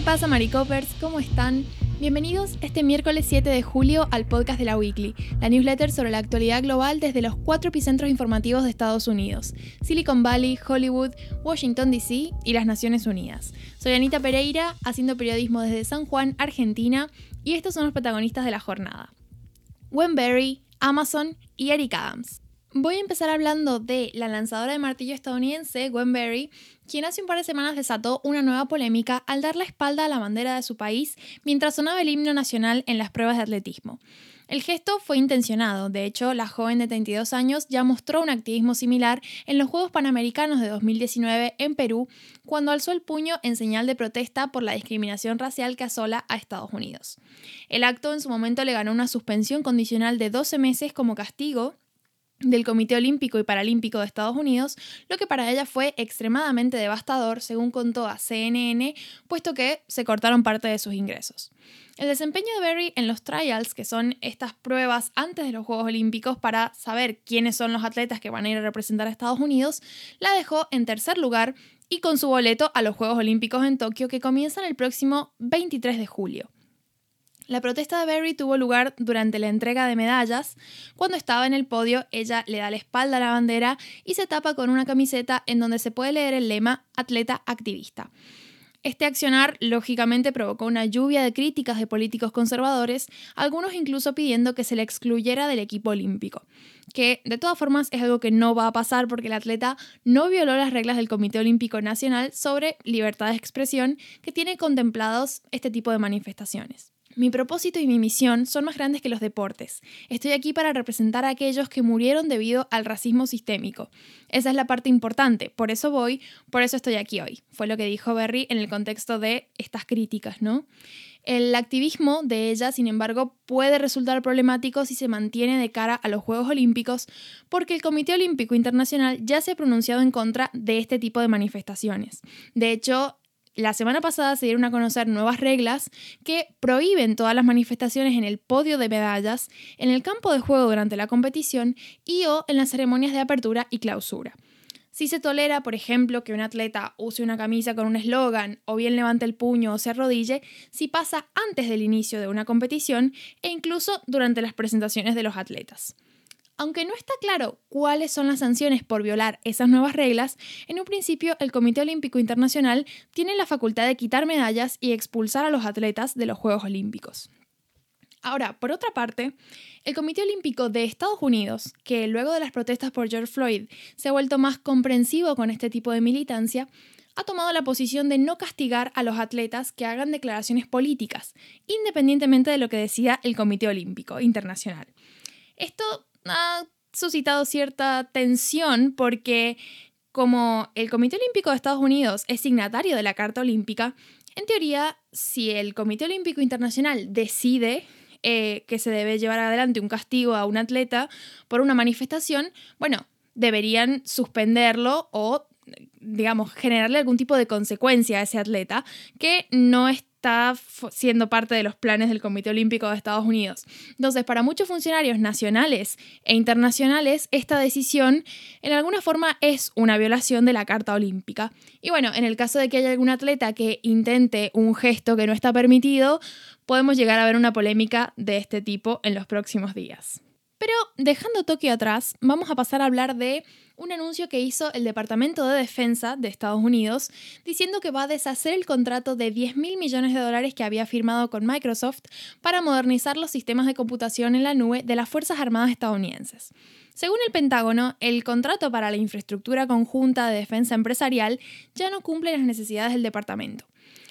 ¿Qué pasa, Maricopers? ¿Cómo están? Bienvenidos este miércoles 7 de julio al podcast de la Weekly, la newsletter sobre la actualidad global desde los cuatro epicentros informativos de Estados Unidos, Silicon Valley, Hollywood, Washington, D.C. y las Naciones Unidas. Soy Anita Pereira, haciendo periodismo desde San Juan, Argentina, y estos son los protagonistas de la jornada. Wenberry, Amazon y Eric Adams. Voy a empezar hablando de la lanzadora de martillo estadounidense, Gwen Berry, quien hace un par de semanas desató una nueva polémica al dar la espalda a la bandera de su país mientras sonaba el himno nacional en las pruebas de atletismo. El gesto fue intencionado, de hecho, la joven de 32 años ya mostró un activismo similar en los Juegos Panamericanos de 2019 en Perú, cuando alzó el puño en señal de protesta por la discriminación racial que asola a Estados Unidos. El acto en su momento le ganó una suspensión condicional de 12 meses como castigo del Comité Olímpico y Paralímpico de Estados Unidos, lo que para ella fue extremadamente devastador, según contó a CNN, puesto que se cortaron parte de sus ingresos. El desempeño de Berry en los trials, que son estas pruebas antes de los Juegos Olímpicos para saber quiénes son los atletas que van a ir a representar a Estados Unidos, la dejó en tercer lugar y con su boleto a los Juegos Olímpicos en Tokio que comienzan el próximo 23 de julio. La protesta de Berry tuvo lugar durante la entrega de medallas. Cuando estaba en el podio, ella le da la espalda a la bandera y se tapa con una camiseta en donde se puede leer el lema Atleta Activista. Este accionar lógicamente provocó una lluvia de críticas de políticos conservadores, algunos incluso pidiendo que se le excluyera del equipo olímpico, que de todas formas es algo que no va a pasar porque el atleta no violó las reglas del Comité Olímpico Nacional sobre libertad de expresión que tiene contemplados este tipo de manifestaciones. Mi propósito y mi misión son más grandes que los deportes. Estoy aquí para representar a aquellos que murieron debido al racismo sistémico. Esa es la parte importante, por eso voy, por eso estoy aquí hoy. Fue lo que dijo Berry en el contexto de estas críticas, ¿no? El activismo de ella, sin embargo, puede resultar problemático si se mantiene de cara a los Juegos Olímpicos, porque el Comité Olímpico Internacional ya se ha pronunciado en contra de este tipo de manifestaciones. De hecho, la semana pasada se dieron a conocer nuevas reglas que prohíben todas las manifestaciones en el podio de medallas, en el campo de juego durante la competición y o en las ceremonias de apertura y clausura. Si se tolera, por ejemplo, que un atleta use una camisa con un eslogan o bien levante el puño o se arrodille, si pasa antes del inicio de una competición e incluso durante las presentaciones de los atletas. Aunque no está claro cuáles son las sanciones por violar esas nuevas reglas, en un principio el Comité Olímpico Internacional tiene la facultad de quitar medallas y expulsar a los atletas de los Juegos Olímpicos. Ahora, por otra parte, el Comité Olímpico de Estados Unidos, que luego de las protestas por George Floyd se ha vuelto más comprensivo con este tipo de militancia, ha tomado la posición de no castigar a los atletas que hagan declaraciones políticas, independientemente de lo que decida el Comité Olímpico Internacional. Esto ha suscitado cierta tensión porque como el Comité Olímpico de Estados Unidos es signatario de la Carta Olímpica, en teoría, si el Comité Olímpico Internacional decide eh, que se debe llevar adelante un castigo a un atleta por una manifestación, bueno, deberían suspenderlo o, digamos, generarle algún tipo de consecuencia a ese atleta que no es está siendo parte de los planes del Comité Olímpico de Estados Unidos. Entonces, para muchos funcionarios nacionales e internacionales, esta decisión en alguna forma es una violación de la Carta Olímpica. Y bueno, en el caso de que haya algún atleta que intente un gesto que no está permitido, podemos llegar a ver una polémica de este tipo en los próximos días. Pero dejando Tokio atrás, vamos a pasar a hablar de un anuncio que hizo el Departamento de Defensa de Estados Unidos diciendo que va a deshacer el contrato de 10 mil millones de dólares que había firmado con Microsoft para modernizar los sistemas de computación en la nube de las Fuerzas Armadas estadounidenses. Según el Pentágono, el contrato para la infraestructura conjunta de defensa empresarial ya no cumple las necesidades del departamento.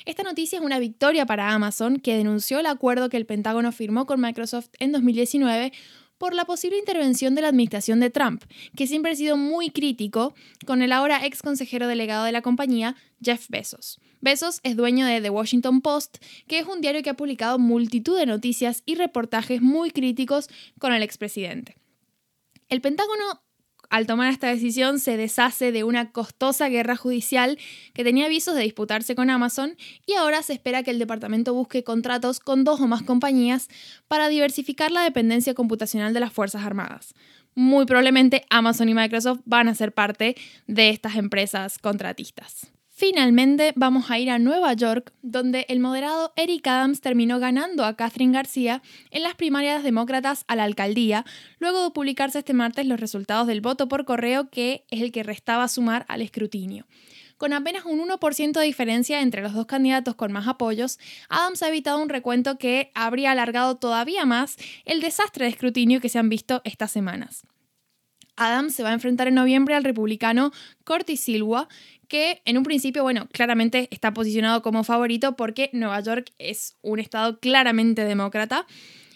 Esta noticia es una victoria para Amazon, que denunció el acuerdo que el Pentágono firmó con Microsoft en 2019 por la posible intervención de la administración de Trump, que siempre ha sido muy crítico con el ahora ex consejero delegado de la compañía, Jeff Bezos. Bezos es dueño de The Washington Post, que es un diario que ha publicado multitud de noticias y reportajes muy críticos con el expresidente. El Pentágono al tomar esta decisión se deshace de una costosa guerra judicial que tenía avisos de disputarse con Amazon y ahora se espera que el departamento busque contratos con dos o más compañías para diversificar la dependencia computacional de las Fuerzas Armadas. Muy probablemente Amazon y Microsoft van a ser parte de estas empresas contratistas. Finalmente vamos a ir a Nueva York, donde el moderado Eric Adams terminó ganando a Catherine García en las primarias demócratas a la alcaldía, luego de publicarse este martes los resultados del voto por correo, que es el que restaba sumar al escrutinio. Con apenas un 1% de diferencia entre los dos candidatos con más apoyos, Adams ha evitado un recuento que habría alargado todavía más el desastre de escrutinio que se han visto estas semanas. Adams se va a enfrentar en noviembre al republicano Curtis Silwa, que en un principio, bueno, claramente está posicionado como favorito porque Nueva York es un estado claramente demócrata.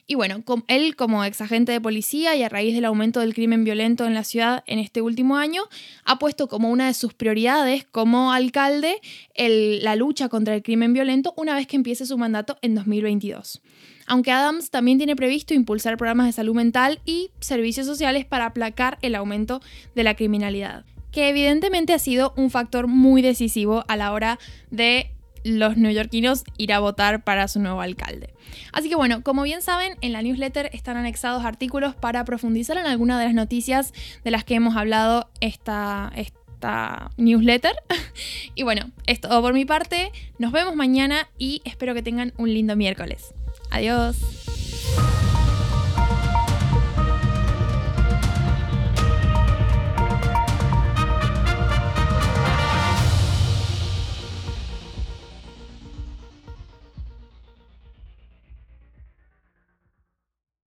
Y bueno, él como ex agente de policía y a raíz del aumento del crimen violento en la ciudad en este último año, ha puesto como una de sus prioridades como alcalde la lucha contra el crimen violento una vez que empiece su mandato en 2022 aunque Adams también tiene previsto impulsar programas de salud mental y servicios sociales para aplacar el aumento de la criminalidad, que evidentemente ha sido un factor muy decisivo a la hora de los neoyorquinos ir a votar para su nuevo alcalde. Así que bueno, como bien saben, en la newsletter están anexados artículos para profundizar en alguna de las noticias de las que hemos hablado esta, esta newsletter. y bueno, es todo por mi parte. Nos vemos mañana y espero que tengan un lindo miércoles. Adiós.